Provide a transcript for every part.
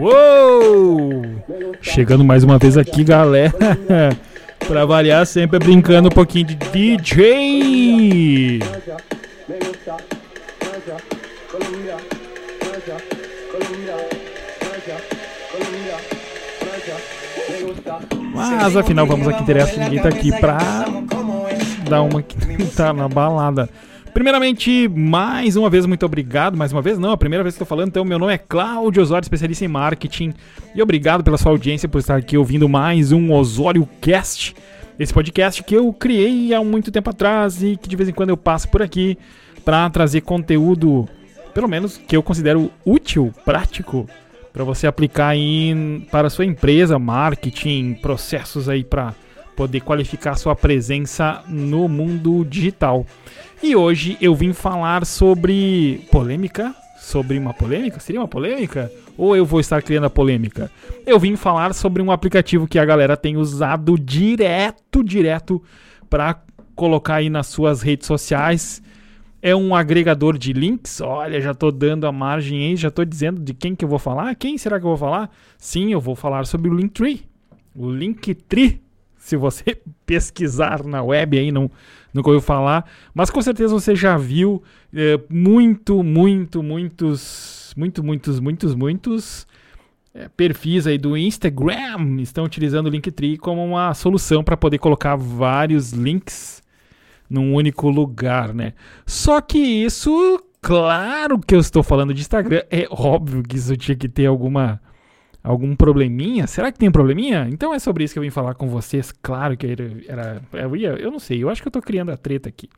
Uou! Chegando mais uma vez aqui, galera. pra variar, sempre brincando um pouquinho de DJ. Mas afinal, vamos aqui interessa. Ninguém tá aqui pra dar uma que tá na balada. Primeiramente, mais uma vez, muito obrigado. Mais uma vez, não, a primeira vez que estou falando. Então, meu nome é Cláudio Osório, especialista em marketing. E obrigado pela sua audiência, por estar aqui ouvindo mais um Osório Cast. Esse podcast que eu criei há muito tempo atrás e que de vez em quando eu passo por aqui para trazer conteúdo, pelo menos que eu considero útil, prático, para você aplicar em, para sua empresa, marketing, processos aí para poder qualificar sua presença no mundo digital. E hoje eu vim falar sobre polêmica, sobre uma polêmica? Seria uma polêmica? Ou eu vou estar criando a polêmica? Eu vim falar sobre um aplicativo que a galera tem usado direto, direto para colocar aí nas suas redes sociais. É um agregador de links. Olha, já estou dando a margem aí, já estou dizendo de quem que eu vou falar. Quem será que eu vou falar? Sim, eu vou falar sobre o Linktree. O Linktree se você pesquisar na web aí, não, nunca ouviu falar, mas com certeza você já viu é, muito, muito, muitos, muito, muitos, muitos, muitos é, perfis aí do Instagram estão utilizando o Linktree como uma solução para poder colocar vários links num único lugar, né? Só que isso, claro que eu estou falando de Instagram, é óbvio que isso tinha que ter alguma algum probleminha? Será que tem um probleminha? Então é sobre isso que eu vim falar com vocês. Claro que era. era eu, ia, eu não sei, eu acho que eu tô criando a treta aqui.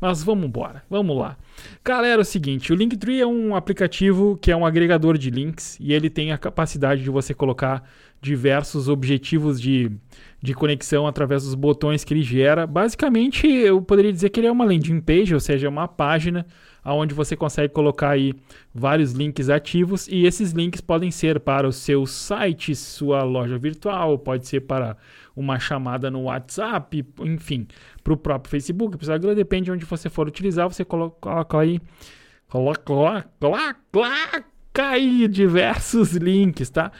Mas vamos embora, vamos lá. Galera, é o seguinte: o Linktree é um aplicativo que é um agregador de links e ele tem a capacidade de você colocar diversos objetivos de, de conexão através dos botões que ele gera. Basicamente, eu poderia dizer que ele é uma landing page, ou seja, uma página onde você consegue colocar aí vários links ativos e esses links podem ser para o seu site, sua loja virtual, pode ser para uma chamada no WhatsApp, enfim, para o próprio Facebook, Instagram, depende de onde você for utilizar, você coloca aí, coloca, coloca, coloca aí diversos links, tá?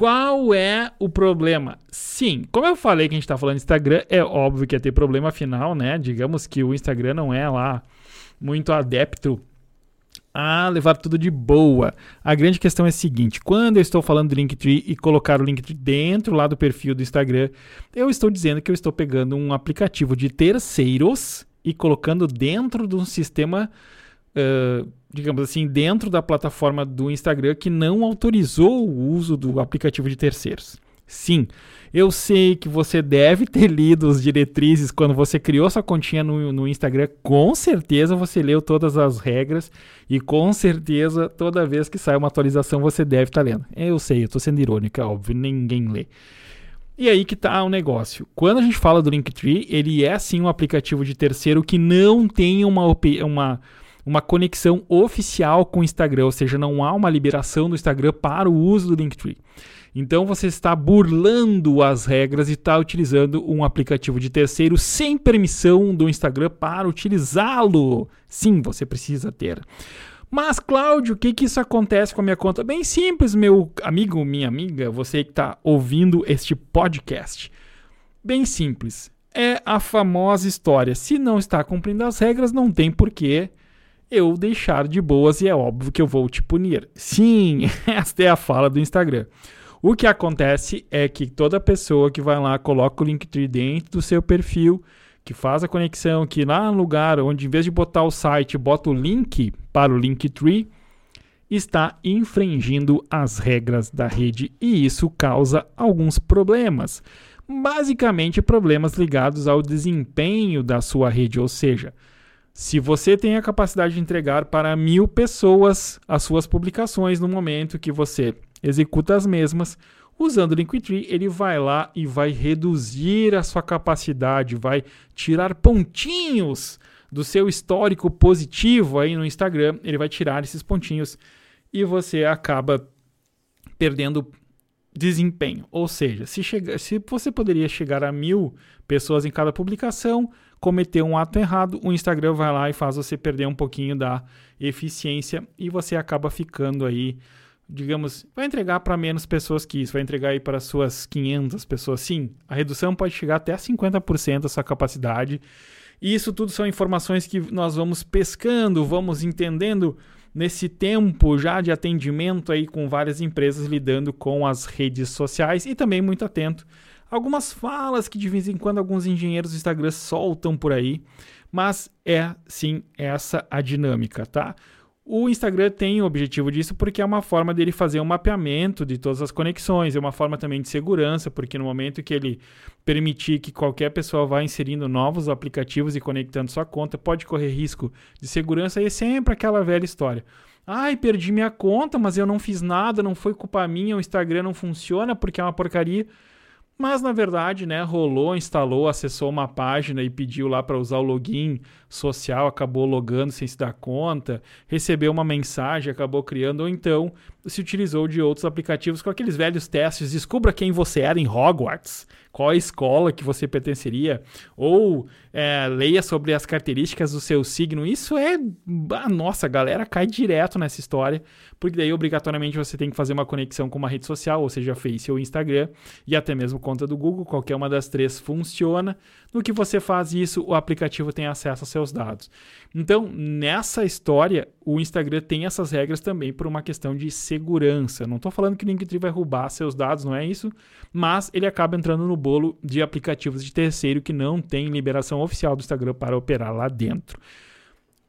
Qual é o problema? Sim, como eu falei que a gente está falando de Instagram, é óbvio que ia ter problema, afinal, né? Digamos que o Instagram não é lá muito adepto a levar tudo de boa. A grande questão é a seguinte: quando eu estou falando do Linktree e colocar o Linktree dentro lá do perfil do Instagram, eu estou dizendo que eu estou pegando um aplicativo de terceiros e colocando dentro de um sistema, uh, digamos assim, dentro da plataforma do Instagram que não autorizou o uso do aplicativo de terceiros. Sim, eu sei que você deve ter lido as diretrizes quando você criou sua continha no, no Instagram. Com certeza você leu todas as regras e com certeza toda vez que sai uma atualização você deve estar tá lendo. Eu sei, eu estou sendo irônica, óbvio, ninguém lê. E aí que tá o negócio. Quando a gente fala do Linktree, ele é sim um aplicativo de terceiro que não tem uma, uma, uma conexão oficial com o Instagram, ou seja, não há uma liberação do Instagram para o uso do Linktree. Então você está burlando as regras e está utilizando um aplicativo de terceiro sem permissão do Instagram para utilizá-lo. Sim, você precisa ter. Mas, Cláudio, o que, que isso acontece com a minha conta? Bem simples, meu amigo, minha amiga, você que está ouvindo este podcast. Bem simples. É a famosa história. Se não está cumprindo as regras, não tem porquê eu deixar de boas e é óbvio que eu vou te punir. Sim, esta é a fala do Instagram. O que acontece é que toda pessoa que vai lá, coloca o Linktree dentro do seu perfil, que faz a conexão, que lá no lugar onde em vez de botar o site, bota o link para o Linktree, está infringindo as regras da rede e isso causa alguns problemas. Basicamente, problemas ligados ao desempenho da sua rede, ou seja, se você tem a capacidade de entregar para mil pessoas as suas publicações no momento que você executa as mesmas. Usando o Linktree, ele vai lá e vai reduzir a sua capacidade, vai tirar pontinhos do seu histórico positivo aí no Instagram, ele vai tirar esses pontinhos e você acaba perdendo desempenho. Ou seja, se, chega, se você poderia chegar a mil pessoas em cada publicação, cometer um ato errado, o Instagram vai lá e faz você perder um pouquinho da eficiência e você acaba ficando aí, digamos, vai entregar para menos pessoas que isso, vai entregar aí para suas 500 pessoas. Sim, a redução pode chegar até 50% da sua capacidade. E isso tudo são informações que nós vamos pescando, vamos entendendo nesse tempo já de atendimento aí com várias empresas lidando com as redes sociais e também muito atento algumas falas que de vez em quando alguns engenheiros do Instagram soltam por aí, mas é sim essa a dinâmica, tá? O Instagram tem o objetivo disso porque é uma forma dele fazer um mapeamento de todas as conexões, é uma forma também de segurança, porque no momento que ele permitir que qualquer pessoa vá inserindo novos aplicativos e conectando sua conta, pode correr risco de segurança e é sempre aquela velha história. Ai, perdi minha conta, mas eu não fiz nada, não foi culpa minha, o Instagram não funciona porque é uma porcaria. Mas na verdade, né, rolou, instalou, acessou uma página e pediu lá para usar o login social, acabou logando sem se dar conta, recebeu uma mensagem, acabou criando, ou então se utilizou de outros aplicativos com aqueles velhos testes. Descubra quem você era em Hogwarts, qual a escola que você pertenceria, ou é, leia sobre as características do seu signo. Isso é. Nossa, a galera cai direto nessa história, porque daí obrigatoriamente você tem que fazer uma conexão com uma rede social, ou seja, Face ou Instagram, e até mesmo conta do Google, qualquer uma das três funciona. No que você faz isso, o aplicativo tem acesso aos dados. Então, nessa história, o Instagram tem essas regras também por uma questão de segurança. Não estou falando que o Linktree vai roubar seus dados, não é isso, mas ele acaba entrando no bolo de aplicativos de terceiro que não tem liberação oficial do Instagram para operar lá dentro.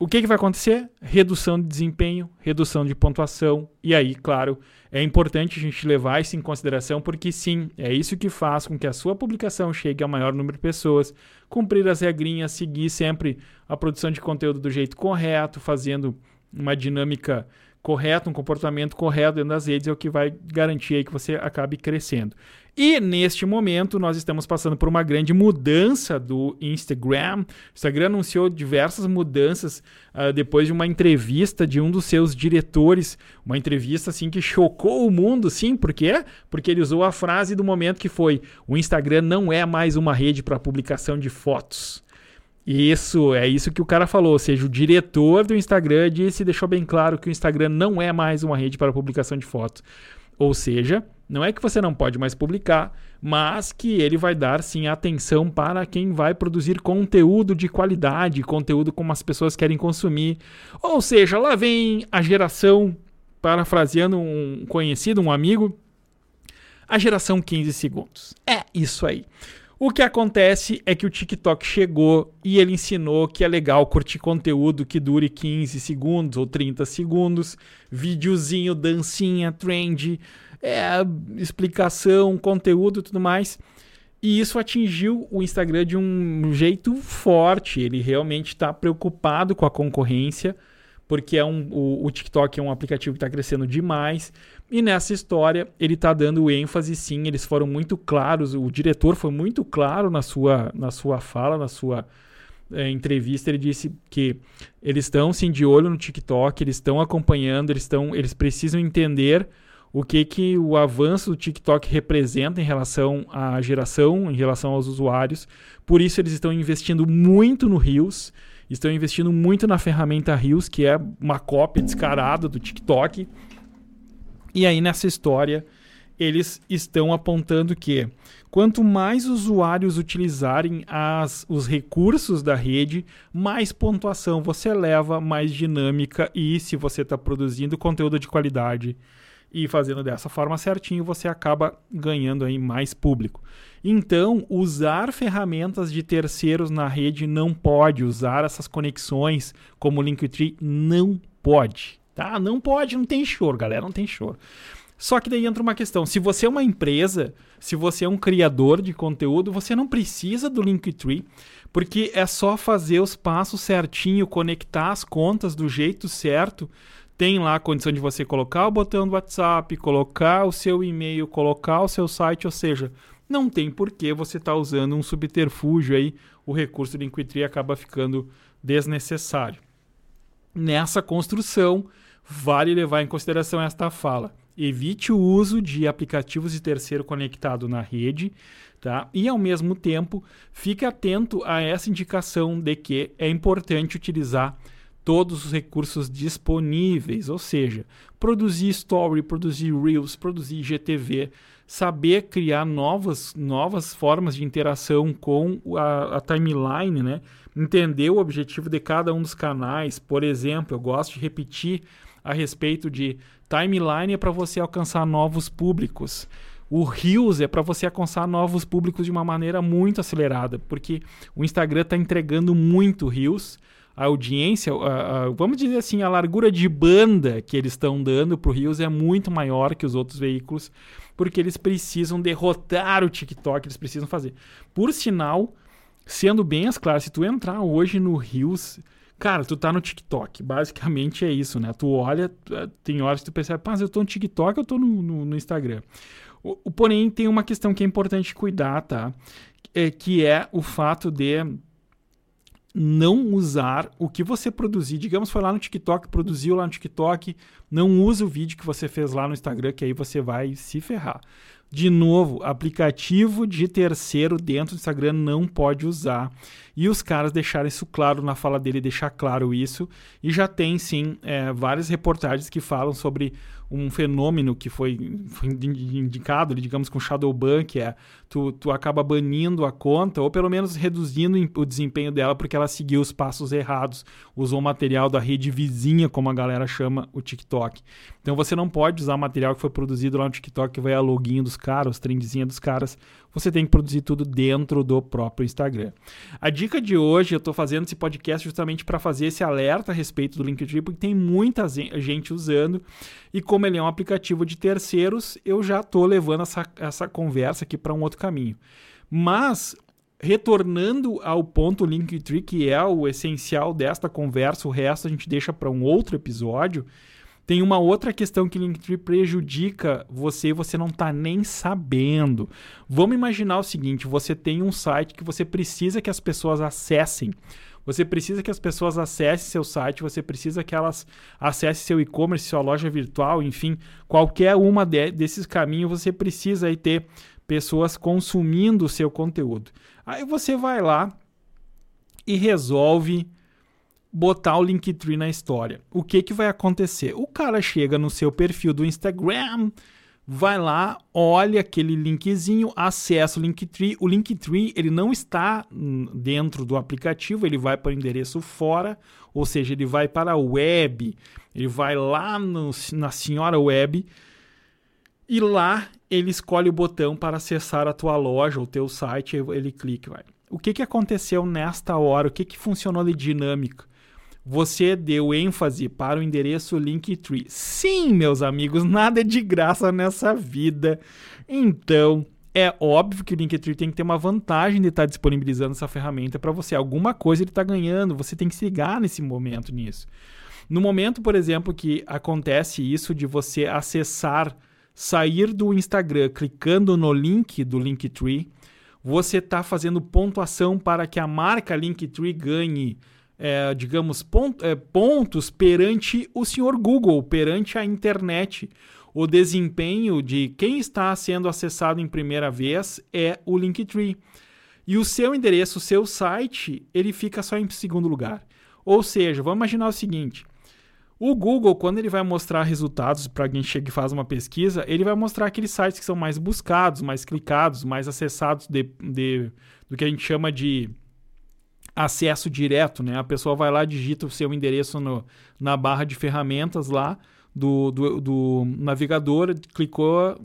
O que, que vai acontecer? Redução de desempenho, redução de pontuação, e aí, claro, é importante a gente levar isso em consideração, porque sim, é isso que faz com que a sua publicação chegue ao maior número de pessoas, cumprir as regrinhas, seguir sempre a produção de conteúdo do jeito correto, fazendo uma dinâmica correta, um comportamento correto dentro das redes é o que vai garantir aí que você acabe crescendo. E neste momento nós estamos passando por uma grande mudança do Instagram. O Instagram anunciou diversas mudanças uh, depois de uma entrevista de um dos seus diretores, uma entrevista assim que chocou o mundo, sim, por quê? Porque ele usou a frase do momento que foi: "O Instagram não é mais uma rede para publicação de fotos". Isso, é isso que o cara falou. Ou seja, o diretor do Instagram disse, deixou bem claro que o Instagram não é mais uma rede para publicação de fotos. Ou seja, não é que você não pode mais publicar, mas que ele vai dar sim atenção para quem vai produzir conteúdo de qualidade, conteúdo como as pessoas querem consumir. Ou seja, lá vem a geração, parafraseando um conhecido, um amigo, a geração 15 segundos. É isso aí. O que acontece é que o TikTok chegou e ele ensinou que é legal curtir conteúdo que dure 15 segundos ou 30 segundos, videozinho, dancinha, trend, é, explicação, conteúdo e tudo mais. E isso atingiu o Instagram de um jeito forte. Ele realmente está preocupado com a concorrência, porque é um, o, o TikTok é um aplicativo que está crescendo demais. E nessa história, ele está dando ênfase, sim, eles foram muito claros, o diretor foi muito claro na sua, na sua fala, na sua é, entrevista, ele disse que eles estão sim de olho no TikTok, eles estão acompanhando, eles, estão, eles precisam entender o que, que o avanço do TikTok representa em relação à geração, em relação aos usuários. Por isso, eles estão investindo muito no Reels, estão investindo muito na ferramenta Reels, que é uma cópia descarada do TikTok. E aí nessa história eles estão apontando que quanto mais usuários utilizarem as, os recursos da rede, mais pontuação você leva, mais dinâmica e se você está produzindo conteúdo de qualidade e fazendo dessa forma certinho, você acaba ganhando aí mais público. Então, usar ferramentas de terceiros na rede não pode, usar essas conexões como o Linktree não pode. Tá? Não pode, não tem choro, galera, não tem choro. Só que daí entra uma questão: se você é uma empresa, se você é um criador de conteúdo, você não precisa do Linktree, porque é só fazer os passos certinho, conectar as contas do jeito certo. Tem lá a condição de você colocar o botão do WhatsApp, colocar o seu e-mail, colocar o seu site, ou seja, não tem por que você estar tá usando um subterfúgio aí, o recurso do Linktree acaba ficando desnecessário. Nessa construção, vale levar em consideração esta fala. Evite o uso de aplicativos de terceiro conectado na rede, tá? E ao mesmo tempo, fique atento a essa indicação de que é importante utilizar todos os recursos disponíveis, ou seja, produzir story, produzir reels, produzir GTV, saber criar novas, novas formas de interação com a, a, timeline, né? entender o objetivo de cada um dos canais. Por exemplo, eu gosto de repetir a respeito de timeline é para você alcançar novos públicos. O Reels é para você alcançar novos públicos de uma maneira muito acelerada, porque o Instagram está entregando muito Reels a audiência, a, a, vamos dizer assim, a largura de banda que eles estão dando para o Rios é muito maior que os outros veículos, porque eles precisam derrotar o TikTok, eles precisam fazer. Por sinal, sendo bem as claras, se tu entrar hoje no Rios, cara, tu tá no TikTok, basicamente é isso, né? Tu olha, tem horas que tu percebe, mas eu tô no TikTok, eu tô no, no, no Instagram. O, o, porém, tem uma questão que é importante cuidar, tá? É, que é o fato de não usar o que você produzir. Digamos, foi lá no TikTok, produziu lá no TikTok, não usa o vídeo que você fez lá no Instagram, que aí você vai se ferrar. De novo, aplicativo de terceiro dentro do Instagram não pode usar. E os caras deixaram isso claro na fala dele, deixar claro isso. E já tem sim é, várias reportagens que falam sobre um fenômeno que foi, foi indicado, digamos, com shadow ban, que é tu, tu acaba banindo a conta, ou pelo menos reduzindo o desempenho dela porque ela seguiu os passos errados, usou material da rede vizinha, como a galera chama o TikTok. Então você não pode usar material que foi produzido lá no TikTok, que vai a login dos caras, os trendzinhos dos caras. Você tem que produzir tudo dentro do próprio Instagram. A dica de hoje, eu estou fazendo esse podcast justamente para fazer esse alerta a respeito do Linktree, porque tem muita gente usando. E como ele é um aplicativo de terceiros, eu já estou levando essa, essa conversa aqui para um outro caminho. Mas retornando ao ponto Linktree, que é o essencial desta conversa, o resto a gente deixa para um outro episódio. Tem uma outra questão que Linktree prejudica você e você não está nem sabendo. Vamos imaginar o seguinte: você tem um site que você precisa que as pessoas acessem. Você precisa que as pessoas acessem seu site, você precisa que elas acessem seu e-commerce, sua loja virtual, enfim, qualquer uma de, desses caminhos você precisa aí ter pessoas consumindo o seu conteúdo. Aí você vai lá e resolve botar o Linktree na história. O que, que vai acontecer? O cara chega no seu perfil do Instagram, vai lá, olha aquele linkzinho, acessa o Linktree. O Linktree ele não está dentro do aplicativo, ele vai para o endereço fora, ou seja, ele vai para a web, ele vai lá no, na senhora web e lá ele escolhe o botão para acessar a tua loja, o teu site, ele clica. Vai. O que, que aconteceu nesta hora? O que, que funcionou de dinâmica? Você deu ênfase para o endereço Linktree. Sim, meus amigos, nada é de graça nessa vida. Então, é óbvio que o Linktree tem que ter uma vantagem de estar disponibilizando essa ferramenta para você. Alguma coisa ele está ganhando, você tem que se ligar nesse momento nisso. No momento, por exemplo, que acontece isso de você acessar, sair do Instagram clicando no link do Linktree, você está fazendo pontuação para que a marca Linktree ganhe é, digamos, pont, é, pontos perante o senhor Google, perante a internet. O desempenho de quem está sendo acessado em primeira vez é o Linktree. E o seu endereço, o seu site, ele fica só em segundo lugar. Ou seja, vamos imaginar o seguinte: o Google, quando ele vai mostrar resultados para alguém chega e faz uma pesquisa, ele vai mostrar aqueles sites que são mais buscados, mais clicados, mais acessados de, de do que a gente chama de acesso direto, né? A pessoa vai lá, digita o seu endereço no, na barra de ferramentas lá do, do, do navegador, clicou,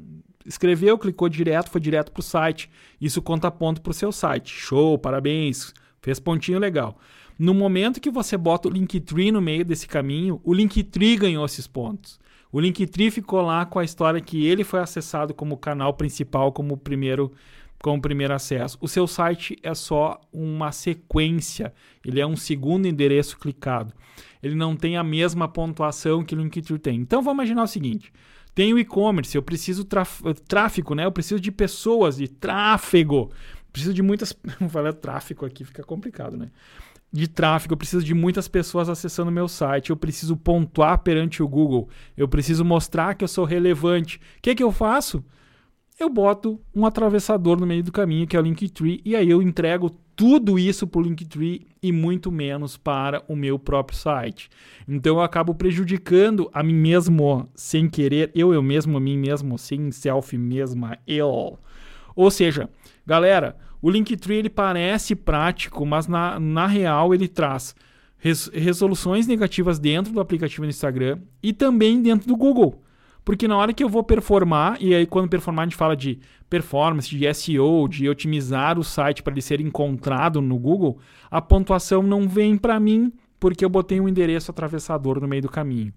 escreveu, clicou direto, foi direto para o site. Isso conta ponto para o seu site. Show, parabéns, fez pontinho legal. No momento que você bota o Linktree no meio desse caminho, o Linktree ganhou esses pontos. O Linktree ficou lá com a história que ele foi acessado como canal principal, como primeiro como primeiro acesso. O seu site é só uma sequência, ele é um segundo endereço clicado. Ele não tem a mesma pontuação que o Linktree tem. Então vamos imaginar o seguinte: tem o e-commerce, eu preciso tráfego, né? Eu preciso de pessoas, de tráfego. Preciso de muitas. Vou falar tráfego aqui, fica complicado, né? de tráfego, eu preciso de muitas pessoas acessando meu site, eu preciso pontuar perante o Google, eu preciso mostrar que eu sou relevante. O que, que eu faço? Eu boto um atravessador no meio do caminho, que é o Linktree, e aí eu entrego tudo isso para o Linktree e muito menos para o meu próprio site. Então eu acabo prejudicando a mim mesmo sem querer, eu, eu mesmo, a mim mesmo, sem self mesma, eu. Ou seja, galera, o Linktree ele parece prático, mas na, na real ele traz res, resoluções negativas dentro do aplicativo do Instagram e também dentro do Google. Porque na hora que eu vou performar, e aí quando performar a gente fala de performance, de SEO, de otimizar o site para ele ser encontrado no Google, a pontuação não vem para mim porque eu botei um endereço atravessador no meio do caminho.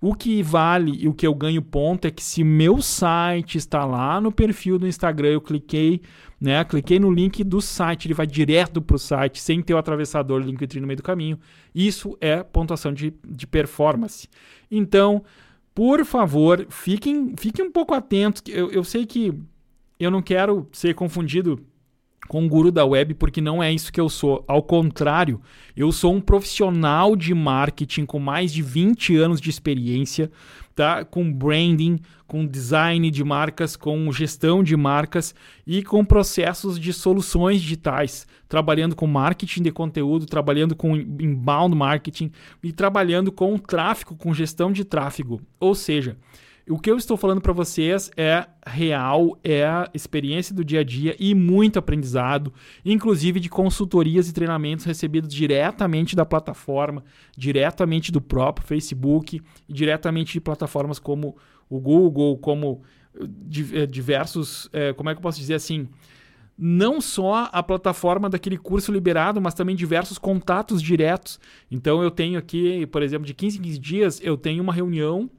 O que vale e o que eu ganho ponto é que se meu site está lá no perfil do Instagram, eu cliquei, né, cliquei no link do site, ele vai direto para o site sem ter o atravessador Linktree no meio do caminho. Isso é pontuação de, de performance. Então, por favor, fiquem, fiquem um pouco atentos. Eu, eu sei que eu não quero ser confundido com o guru da web, porque não é isso que eu sou. Ao contrário, eu sou um profissional de marketing com mais de 20 anos de experiência, tá? Com branding, com design de marcas, com gestão de marcas e com processos de soluções digitais, trabalhando com marketing de conteúdo, trabalhando com inbound marketing e trabalhando com tráfego, com gestão de tráfego. Ou seja, o que eu estou falando para vocês é real, é a experiência do dia a dia e muito aprendizado, inclusive de consultorias e treinamentos recebidos diretamente da plataforma, diretamente do próprio Facebook, diretamente de plataformas como o Google, como eh, diversos, é, como é que eu posso dizer assim, não só a plataforma daquele curso liberado, mas também diversos contatos diretos. Então eu tenho aqui, por exemplo, de 15 em 15 dias, eu tenho uma reunião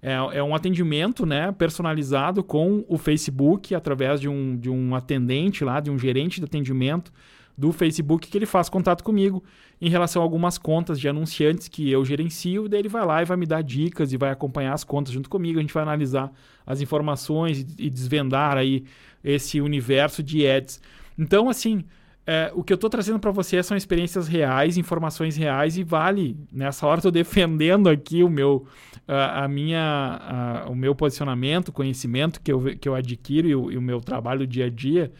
é, é um atendimento né, personalizado com o Facebook, através de um, de um atendente lá, de um gerente de atendimento do Facebook, que ele faz contato comigo em relação a algumas contas de anunciantes que eu gerencio. Daí ele vai lá e vai me dar dicas e vai acompanhar as contas junto comigo. A gente vai analisar as informações e desvendar aí esse universo de ads. Então, assim, é, o que eu estou trazendo para você são experiências reais, informações reais e vale. Nessa hora estou defendendo aqui o meu, a, a minha, a, o meu posicionamento, conhecimento que eu, que eu adquiro e o, e o meu trabalho dia a dia.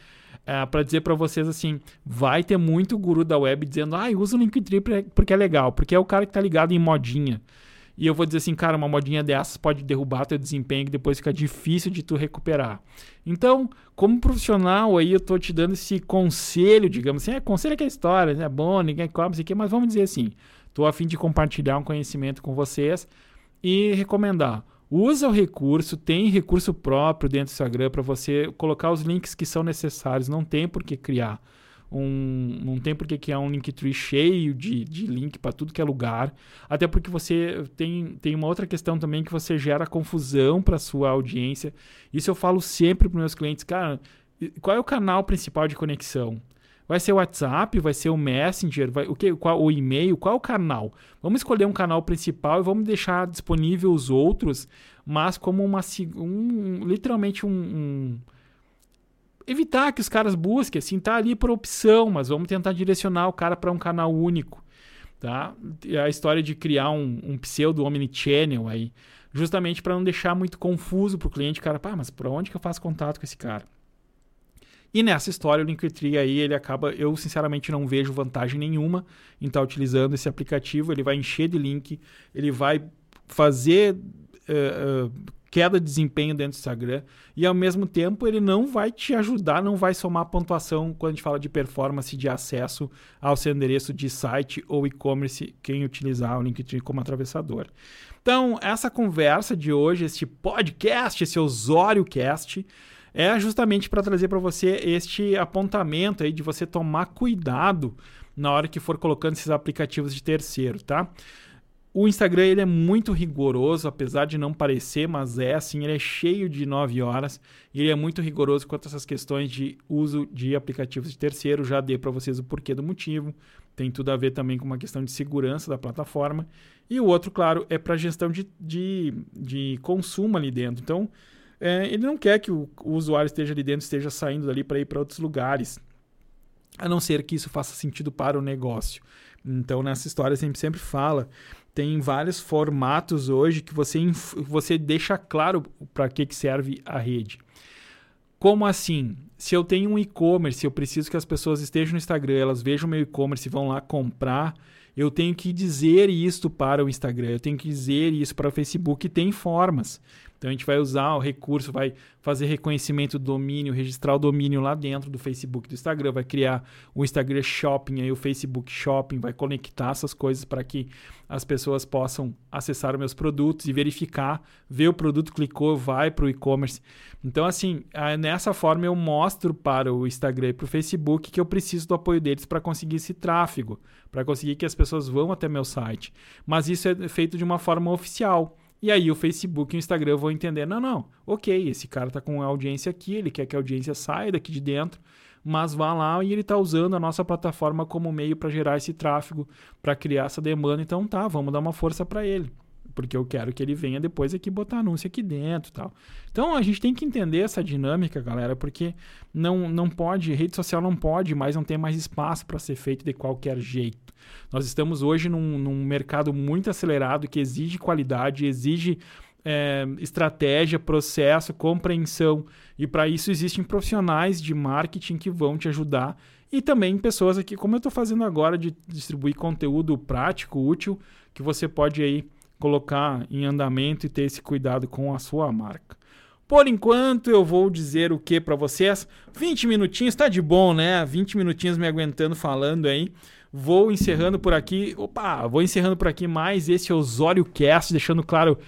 É, para dizer para vocês assim, vai ter muito guru da web dizendo, ah, usa o Linktree porque é legal, porque é o cara que está ligado em modinha. E eu vou dizer assim, cara, uma modinha dessas pode derrubar teu desempenho e depois fica difícil de tu recuperar. Então, como profissional aí, eu tô te dando esse conselho, digamos assim, é conselho é que é história, é né? bom, ninguém cobra isso aqui, mas vamos dizer assim, tô a fim de compartilhar um conhecimento com vocês e recomendar. Usa o recurso, tem recurso próprio dentro do Instagram para você colocar os links que são necessários, não tem por que criar um, não tem porque que é um Linktree cheio de, de link para tudo que é lugar. Até porque você tem, tem uma outra questão também que você gera confusão para sua audiência. Isso eu falo sempre para meus clientes, cara, qual é o canal principal de conexão? Vai ser o WhatsApp, vai ser o Messenger, vai, o que, qual, o e-mail, qual é o canal? Vamos escolher um canal principal e vamos deixar disponível os outros, mas como uma um, literalmente um, um evitar que os caras busquem, assim, tá ali por opção, mas vamos tentar direcionar o cara para um canal único, tá? A história de criar um, um pseudo omnichannel aí, justamente para não deixar muito confuso para o cliente, cara, pá, mas por onde que eu faço contato com esse cara? E nessa história, o Linktree aí, ele acaba, eu sinceramente não vejo vantagem nenhuma em estar tá utilizando esse aplicativo, ele vai encher de link, ele vai fazer uh, uh, queda de desempenho dentro do Instagram e ao mesmo tempo ele não vai te ajudar, não vai somar pontuação quando a gente fala de performance de acesso ao seu endereço de site ou e-commerce quem utilizar o LinkedIn como atravessador. Então, essa conversa de hoje, este podcast, esse Osório Cast, é justamente para trazer para você este apontamento aí de você tomar cuidado na hora que for colocando esses aplicativos de terceiro, tá? O Instagram ele é muito rigoroso, apesar de não parecer, mas é assim, ele é cheio de 9 horas e ele é muito rigoroso quanto a essas questões de uso de aplicativos de terceiro. Já dei para vocês o porquê do motivo. Tem tudo a ver também com uma questão de segurança da plataforma. E o outro, claro, é para gestão de, de, de consumo ali dentro. Então, é, ele não quer que o, o usuário esteja ali dentro, esteja saindo dali para ir para outros lugares. a não ser que isso faça sentido para o negócio. Então, nessa história, gente sempre fala, tem vários formatos hoje que você, você deixa claro para que, que serve a rede. Como assim? Se eu tenho um e-commerce, eu preciso que as pessoas estejam no Instagram, elas vejam meu e-commerce e vão lá comprar, eu tenho que dizer isto para o Instagram, eu tenho que dizer isso para o Facebook, tem formas. Então a gente vai usar o recurso, vai fazer reconhecimento do domínio, registrar o domínio lá dentro do Facebook, do Instagram, vai criar o Instagram Shopping, aí o Facebook Shopping, vai conectar essas coisas para que as pessoas possam acessar meus produtos e verificar, ver o produto, clicou, vai para o e-commerce. Então, assim, nessa forma eu mostro para o Instagram e para o Facebook que eu preciso do apoio deles para conseguir esse tráfego, para conseguir que as pessoas vão até meu site. Mas isso é feito de uma forma oficial. E aí o Facebook e o Instagram vão entender, não, não, ok, esse cara está com audiência aqui, ele quer que a audiência saia daqui de dentro, mas vá lá e ele está usando a nossa plataforma como meio para gerar esse tráfego, para criar essa demanda, então tá, vamos dar uma força para ele porque eu quero que ele venha depois aqui botar anúncio aqui dentro tal. Então a gente tem que entender essa dinâmica, galera, porque não, não pode, rede social não pode mais, não tem mais espaço para ser feito de qualquer jeito. Nós estamos hoje num, num mercado muito acelerado que exige qualidade, exige é, estratégia, processo, compreensão. E para isso existem profissionais de marketing que vão te ajudar. E também pessoas aqui, como eu estou fazendo agora, de distribuir conteúdo prático, útil, que você pode aí colocar em andamento e ter esse cuidado com a sua marca. Por enquanto, eu vou dizer o que para vocês. 20 minutinhos, tá de bom, né? 20 minutinhos me aguentando falando aí. Vou encerrando por aqui. Opa, vou encerrando por aqui mais esse Osório Cast, deixando claro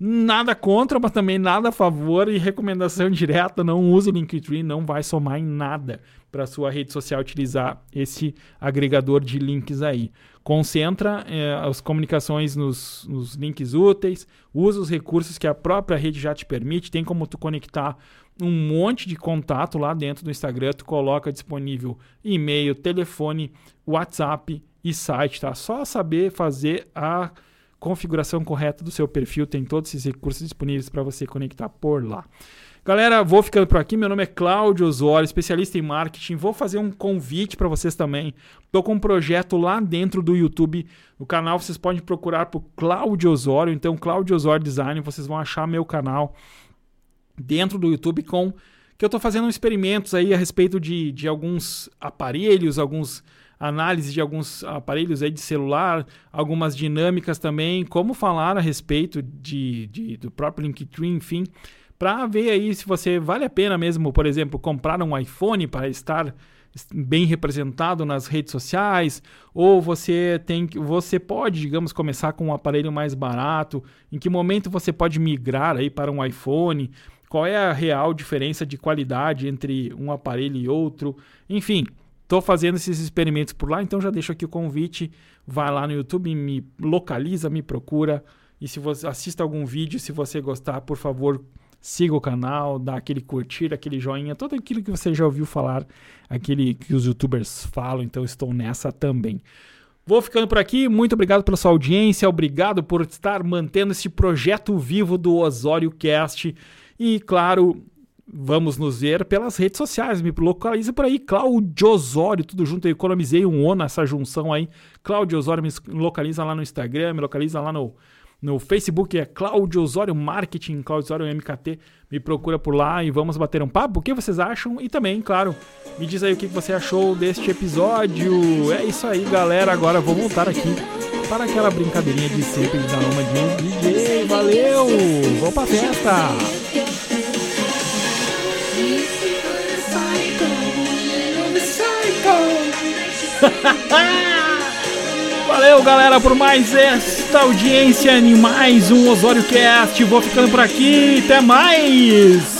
nada contra, mas também nada a favor e recomendação direta, não use o Linktree, não vai somar em nada para sua rede social utilizar esse agregador de links aí. Concentra é, as comunicações nos, nos, links úteis, usa os recursos que a própria rede já te permite, tem como tu conectar um monte de contato lá dentro do Instagram, tu coloca disponível e-mail, telefone, WhatsApp e site, tá? Só saber fazer a configuração correta do seu perfil, tem todos esses recursos disponíveis para você conectar por lá. Galera, vou ficando por aqui. Meu nome é Cláudio Osório, especialista em marketing. Vou fazer um convite para vocês também. Estou com um projeto lá dentro do YouTube. No canal vocês podem procurar por Cláudio Osório. Então, Cláudio Osório Design, vocês vão achar meu canal dentro do YouTube com que eu estou fazendo experimentos aí a respeito de, de alguns aparelhos, alguns análise de alguns aparelhos aí de celular, algumas dinâmicas também, como falar a respeito de, de do próprio Linktree, enfim, para ver aí se você vale a pena mesmo, por exemplo, comprar um iPhone para estar bem representado nas redes sociais, ou você tem você pode, digamos, começar com um aparelho mais barato, em que momento você pode migrar aí para um iPhone, qual é a real diferença de qualidade entre um aparelho e outro, enfim, Estou fazendo esses experimentos por lá, então já deixo aqui o convite. Vai lá no YouTube, me localiza, me procura. E se você assista algum vídeo, se você gostar, por favor, siga o canal, dá aquele curtir, aquele joinha, tudo aquilo que você já ouviu falar, aquele que os youtubers falam, então estou nessa também. Vou ficando por aqui, muito obrigado pela sua audiência, obrigado por estar mantendo esse projeto vivo do Osório Cast. E claro, Vamos nos ver pelas redes sociais. Me localiza por aí, Claudio Osório, tudo junto. Eu economizei um O nessa junção aí. Claudio Osório me localiza lá no Instagram, me localiza lá no, no Facebook, é Claudio Osório Marketing, Claudio Osório MKT. Me procura por lá e vamos bater um papo. O que vocês acham? E também, claro, me diz aí o que você achou deste episódio. É isso aí, galera. Agora vou voltar aqui para aquela brincadeirinha de sempre da alma de DJ. Valeu! Vamos pra festa! Valeu, galera, por mais esta audiência em mais um Osório Cast. Vou ficando por aqui. Até mais!